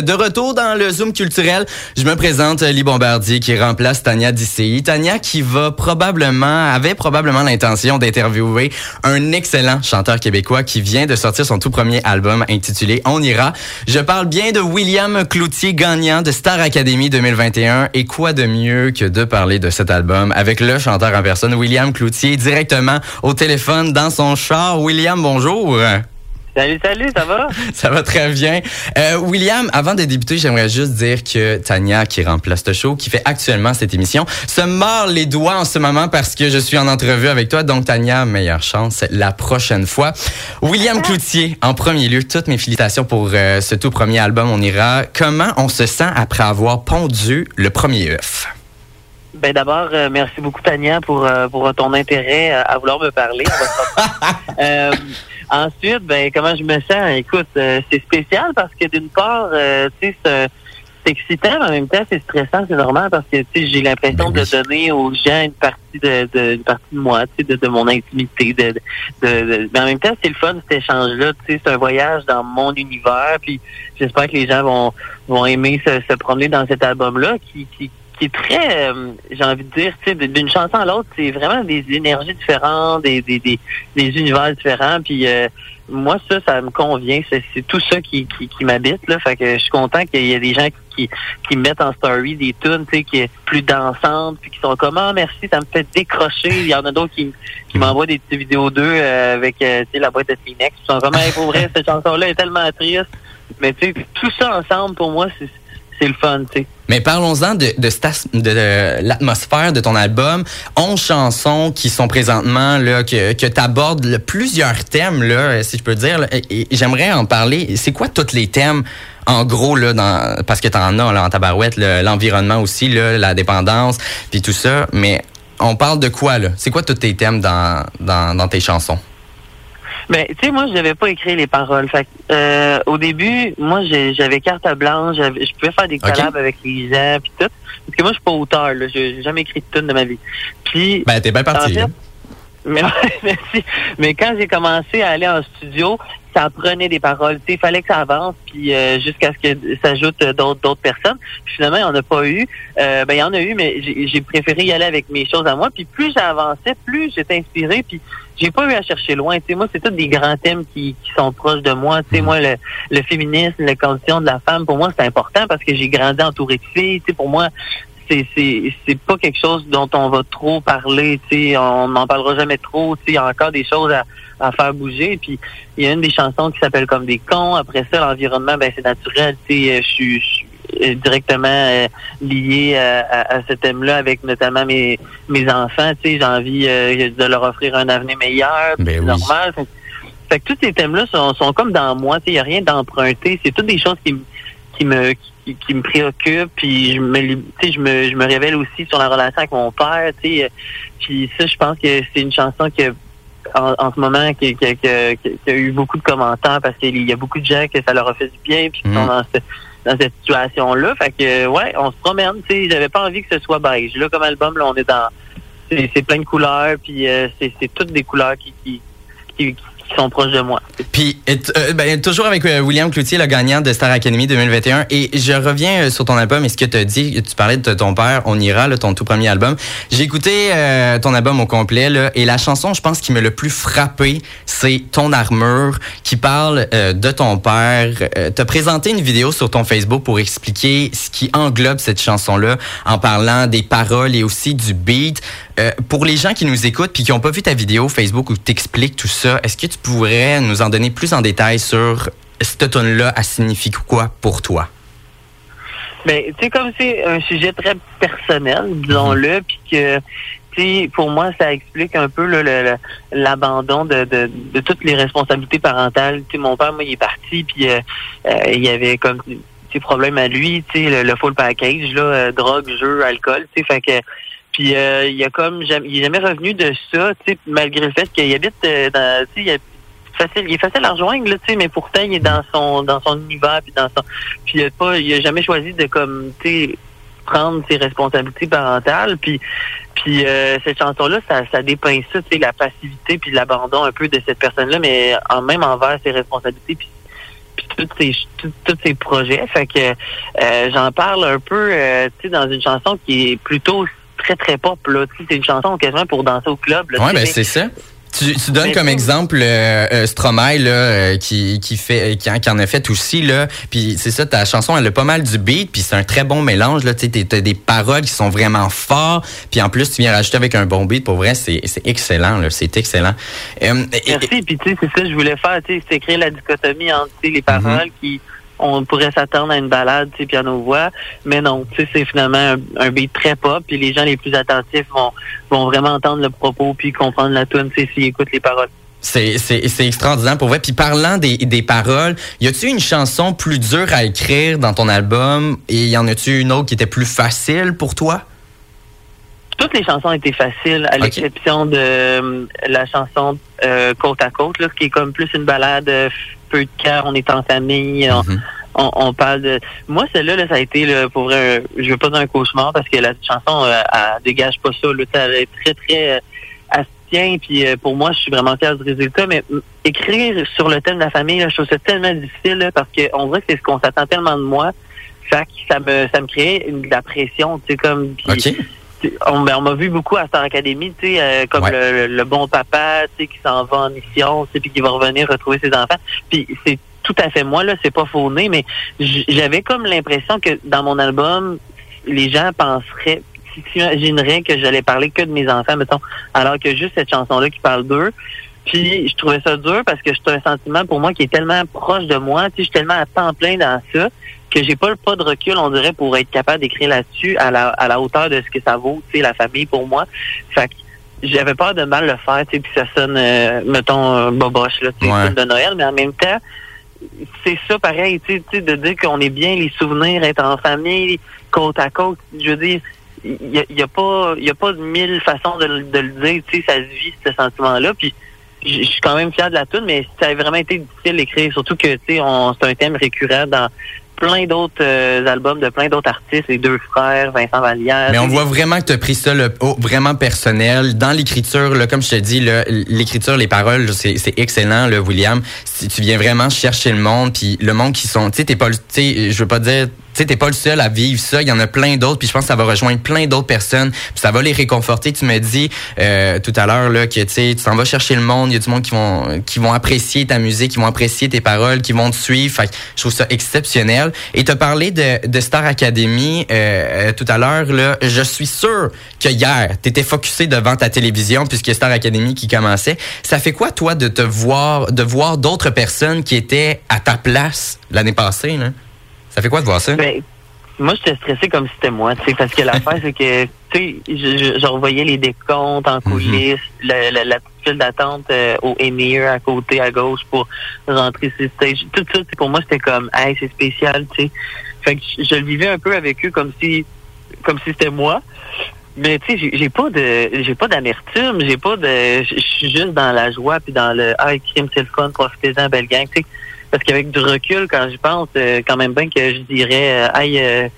De retour dans le Zoom culturel, je me présente Lee Bombardier qui remplace Tania DCI. Tania qui va probablement, avait probablement l'intention d'interviewer un excellent chanteur québécois qui vient de sortir son tout premier album intitulé On ira. Je parle bien de William Cloutier, gagnant de Star Academy 2021. Et quoi de mieux que de parler de cet album avec le chanteur en personne, William Cloutier, directement au téléphone dans son char. William, bonjour. Salut, salut, ça va? ça va très bien. Euh, William, avant de débuter, j'aimerais juste dire que Tania, qui remplace ce show, qui fait actuellement cette émission, se mord les doigts en ce moment parce que je suis en entrevue avec toi. Donc, Tania, meilleure chance la prochaine fois. William ah. Cloutier, en premier lieu, toutes mes félicitations pour euh, ce tout premier album, On ira. Comment on se sent après avoir pondu le premier œuf? Ben d'abord, euh, merci beaucoup Tania pour pour ton intérêt à vouloir me parler. Ensuite, ben comment je me sens? Écoute, euh, c'est spécial parce que d'une part, euh, tu sais, c'est excitant, mais en même temps, c'est stressant, c'est normal parce que tu sais, j'ai l'impression ben de donner aux gens une partie de, de une partie de moi, tu sais, de, mon intimité. De, de, mais en même temps, c'est le fun cet échange-là. Tu sais, c'est un voyage dans mon univers. Puis j'espère que les gens vont vont aimer se, se promener dans cet album-là qui, qui c'est très, euh, j'ai envie de dire, d'une chanson à l'autre, c'est vraiment des énergies différentes, des, des, des, univers différents. Puis euh, moi, ça, ça me convient. C'est tout ça qui, qui, qui m'habite. Là. Fait que je suis content qu'il y ait des gens qui, qui mettent en story des tunes, tu sais, qui est plus dansantes, puis qui sont comme ah merci, ça me fait décrocher. Il y en a d'autres qui, qui m'envoient des petites vidéos d'eux euh, avec tu sais, la boîte de Kleenex. Ils sont comme hey, pour vrai, cette chanson-là est tellement triste. Mais tu sais, tout ça ensemble, pour moi, c'est c'est le fun, tu sais. Mais parlons-en de, l'atmosphère de ton album. 11 chansons qui sont présentement, là, que, que tu abordes plusieurs thèmes, là, si je peux dire. j'aimerais en parler. C'est quoi tous les thèmes, en gros, là, dans, parce que tu en as là, en tabarouette, l'environnement aussi, là, la dépendance, puis tout ça. Mais on parle de quoi, là? C'est quoi tous tes thèmes dans, dans tes chansons? Ben, tu sais, moi, je n'avais pas écrit les paroles. Fait euh, au début, moi, j'avais carte blanche, je pouvais faire des collabs avec les gens, puis tout. Parce que moi, je suis pas auteur, là. J'ai jamais écrit de tune de ma vie. Puis. Ben, t'es bien parti. mais, merci. Mais quand j'ai commencé à aller en studio, ça prenait des paroles. Il fallait que ça avance, puis euh, jusqu'à ce que s'ajoutent d'autres d'autres personnes. Puis finalement, il n'y en a pas eu. Euh, ben, il y en a eu, mais j'ai préféré y aller avec mes choses à moi. Puis plus j'avançais, plus j'étais inspiré. Puis j'ai pas eu à chercher loin. sais moi, c'est tous des grands thèmes qui, qui sont proches de moi. Sais, moi, le, le féminisme, la condition de la femme, pour moi, c'est important parce que j'ai grandi entouré de filles. Sais, pour moi, c'est c'est pas quelque chose dont on va trop parler. Tu sais, on n'en parlera jamais trop. Tu sais, il y a encore des choses à, à faire bouger. Puis il y a une des chansons qui s'appelle comme des cons. Après ça, l'environnement, ben c'est naturel. Tu sais, je suis euh, directement euh, lié euh, à, à, ce thème-là avec notamment mes mes enfants. Tu sais, j'ai envie de leur offrir un avenir meilleur. Ben c'est normal. Fait, que tous ces thèmes-là sont, sont comme dans moi. Tu sais, il n'y a rien d'emprunté. C'est toutes des choses qui, qui me qui, qui, me préoccupent. Puis je me, je me je me révèle aussi sur la relation avec mon père. Tu sais, puis ça, je pense que c'est une chanson que en, ce moment qui, qui, a eu beaucoup de commentaires parce qu'il y a beaucoup de gens que ça leur a fait du bien puis qui sont mm. dans ce dans cette situation-là. Fait que, ouais, on se promène. Tu sais, j'avais pas envie que ce soit beige. Là, comme album, là, on est dans, c'est plein de couleurs, puis euh, c'est toutes des couleurs qui, qui, sont proches de moi. Puis, euh, ben, toujours avec euh, William Cloutier, le gagnant de Star Academy 2021. Et je reviens euh, sur ton album et ce que tu as dit. Tu parlais de ton père, On ira, là, ton tout premier album. J'ai écouté ton album au complet là, et la chanson, je pense, qui me le plus frappé, c'est Ton armure, qui parle de ton père. tu as présenté une vidéo sur ton Facebook pour expliquer ce qui englobe cette chanson-là en parlant des paroles et aussi du beat. Pour les gens qui nous écoutent puis qui n'ont pas vu ta vidéo Facebook où tu expliques tout ça, est-ce que tu pourrais nous en donner plus en détail sur cette tune-là, elle signifie quoi pour toi? Ben, tu sais, comme c'est un sujet très personnel, disons-le, mhm. puis que, tu sais, pour moi, ça explique un peu l'abandon de, de, toutes les responsabilités parentales. Tu sais, mon père, moi, il est parti, puis euh, euh, il y avait comme des problèmes à lui, tu sais, le, full package, là, euh, drogue, jeu, alcool, tu sais, fait que puis il y a comme il est jamais revenu de ça, malgré le fait qu'il habite dans, tu sais, facile, il est facile à rejoindre, là, mais pourtant il est dans son dans son univers puis dans son puis il a pas il a jamais choisi de comme tu prendre ses responsabilités parentales puis puis euh, cette chanson là ça ça dépeint ça tu sais la passivité puis l'abandon un peu de cette personne là mais en même envers ses responsabilités puis tous ces tous ces projets. Fait que euh, j'en parle un peu, euh, tu sais, dans une chanson qui est plutôt très très pop là. C'est une chanson quasiment pour danser au club. Ouais, ben c'est ça. Tu, tu donnes comme exemple euh, euh, Stromae là, euh, qui, qui fait qui, qui, en a fait aussi là. Puis c'est ça, ta chanson elle a pas mal du beat, puis c'est un très bon mélange là. Tu as des paroles qui sont vraiment fortes, puis en plus tu viens rajouter avec un bon beat. Pour vrai, c'est excellent là, c'est excellent. Merci. Puis tu sais, c'est ça que je voulais faire. Tu sais, c'est créer la dichotomie entre les paroles mhm. qui on pourrait s'attendre à une balade, tu piano-voix, mais non, tu sais, c'est finalement un, beat très pop, puis les gens les plus attentifs vont, vraiment entendre le propos puis comprendre la tune, tu sais, s'ils écoutent les paroles. C'est extraordinaire pour vrai. Puis parlant des, des paroles, y a-tu une chanson plus dure à écrire dans ton album? Et y en a-tu une autre qui était plus facile pour toi? Toutes les chansons étaient faciles, à l'exception de euh, la chanson euh, Côte à Côte, là, qui est comme plus une balade euh, peu de cœur, on est en famille, on, mhm. parle de... Moi, celle-là, ça a été, là, pour vrai, je veux pas dire un cauchemar, parce que la chanson, euh, elle, dégage pas ça. Là, elle est très, très... Euh, tient, puis euh, pour moi, je suis vraiment fier du résultat, mais écrire sur le thème de la famille, là, je trouve ça tellement difficile, parce qu'on dirait que c'est ce qu'on s'attend tellement de moi, fait que ça me, ça me crée une, de la pression, tu sais, comme... on, m'a vu beaucoup à Star Academy, tu sais, euh, comme le, bon papa, tu sais, qui s'en va en mission, tu sais, puis qui va revenir retrouver ses enfants. Puis c'est tout à fait moi là, c'est pas faux-né, mais j'avais comme l'impression que dans mon album, les gens penseraient, s'imagineraient que j'allais parler que de mes enfants, mettons, alors que juste cette chanson-là qui parle d'eux. Puis je trouvais ça dur parce que c'est un sentiment pour moi qui est tellement proche de moi, tu sais, je suis tellement à temps plein dans ça que j'ai pas le pas de recul, on dirait, pour être capable d'écrire là-dessus à la, à la hauteur de ce que ça vaut, tu sais, la famille pour moi. Fait que j'avais peur de mal le faire, tu sais, puis ça sonne, euh, mettons, boboche, là, tu sais, de Noël, mais en même temps, c'est ça pareil, tu sais, de dire qu'on est bien les souvenirs, être en famille, côte à côte. Je veux dire, il y a, pas, y a pas mille façons de, le dire, tu sais, ça se vit ce sentiment-là. Puis je suis quand même fier de la tune, mais ça a vraiment été difficile d'écrire, surtout que tu sais, c'est un thème récurrent dans plein d'autres euh, albums de plein d'autres artistes, les deux frères, Vincent Vallière. Mais on voit vraiment que tu as pris ça le, vraiment personnel. Dans l'écriture, comme je te dis, l'écriture, les paroles, c'est excellent, le William. Si tu viens vraiment chercher le monde, puis le monde qui sont, tu sais, t'es pas, tu sais, je veux pas dire tu sais, t'es pas le seul à vivre ça. Il y en a plein d'autres. Puis je pense que ça va rejoindre plein d'autres personnes. Puis ça va les réconforter. Tu me dis euh, tout à l'heure là que tu t'en vas chercher le monde. Il y a du monde qui vont qui vont apprécier ta musique, qui vont apprécier tes paroles, qui vont te suivre. Fait je trouve ça exceptionnel. Et t'as parlé de, de Star Academy euh, euh, tout à l'heure là. Je suis sûr que hier t'étais focusé devant ta télévision puisque Star Academy qui commençait. Ça fait quoi toi de te voir, de voir d'autres personnes qui étaient à ta place l'année passée là? Ça fait quoi de voir ça? Ben, moi, j'étais stressé comme si c'était moi, tu sais, parce que l'affaire, c'est que, tu sais, je, je, revoyais les décomptes en mhm. coulisses, la, la, petite file d'attente euh, au Emir à côté, à gauche, pour rentrer sur stage. Tout ça, pour moi, c'était comme, hey, c'est spécial, tu sais. Fait que je, le vivais un peu avec eux comme si, comme si c'était moi. Mais tu sais, j'ai pas de, j'ai pas d'amertume, j'ai pas de, je suis juste dans la joie puis dans le, ah, crime, c'est le fun, profitez-en, belle gang, tu sais. Parce qu'avec du recul, quand je pense, euh, quand même bien que je dirais, euh, aïe, euh,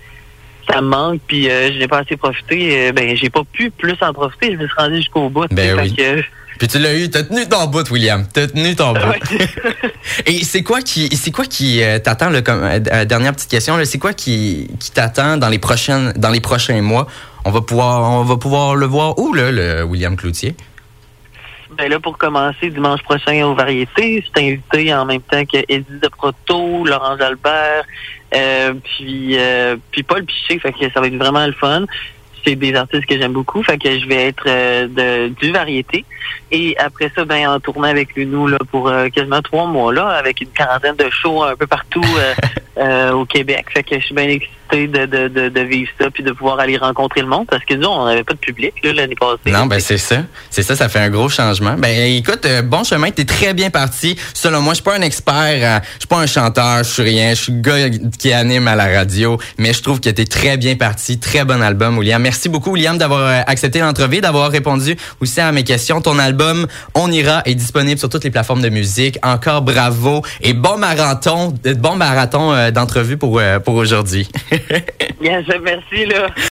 ça me manque, puis je n'ai pas assez profité, ben j'ai pas pu plus en profiter, je me suis rendu jusqu'au bout. Ben oui. Puis tu l'as eu, t'as tenu ton bout, William. T'as tenu ton bout. Et c'est quoi qui, c'est quoi qui t'attend là, comme dernière petite question c'est quoi qui, qui t'attend dans les prochaines, dans les prochains mois? On va pouvoir, on va pouvoir le voir où là, le William Cloutier? Ben là, pour commencer, dimanche prochain aux variétés, suis invité en même temps que Eddie de Proto, Laurent Albert, euh, puis euh, puis Paul Piché, fait que ça va être vraiment le fun. C'est des artistes que j'aime beaucoup, fait que je vais être euh, de du variété. Et après ça, ben en tournant avec nous là pour euh, quasiment trois mois là, avec une quarantaine de shows un peu partout au Québec. Fait que je suis bien excité de, de, de, de, vivre ça puis de pouvoir aller rencontrer le monde parce que nous, on n'avait pas de public l'année passée. Non, ben c'est ça. C'est ça, ça fait un gros changement. Ben écoute, euh, bon chemin, t'es très bien parti. Selon moi, je suis pas un expert, euh, je suis pas un chanteur, je suis rien, je suis le gars qui anime à la radio, mais je trouve que t'es très bien parti. Très bon album, William. Merci beaucoup, William, d'avoir euh, accepté l'entrevue, d'avoir répondu aussi à mes questions. Ton album, On ira, est disponible sur toutes les plateformes de musique. Encore bravo et bon marathon, bon marathon d'entrevue pour, pour aujourd'hui. Bien, merci, là.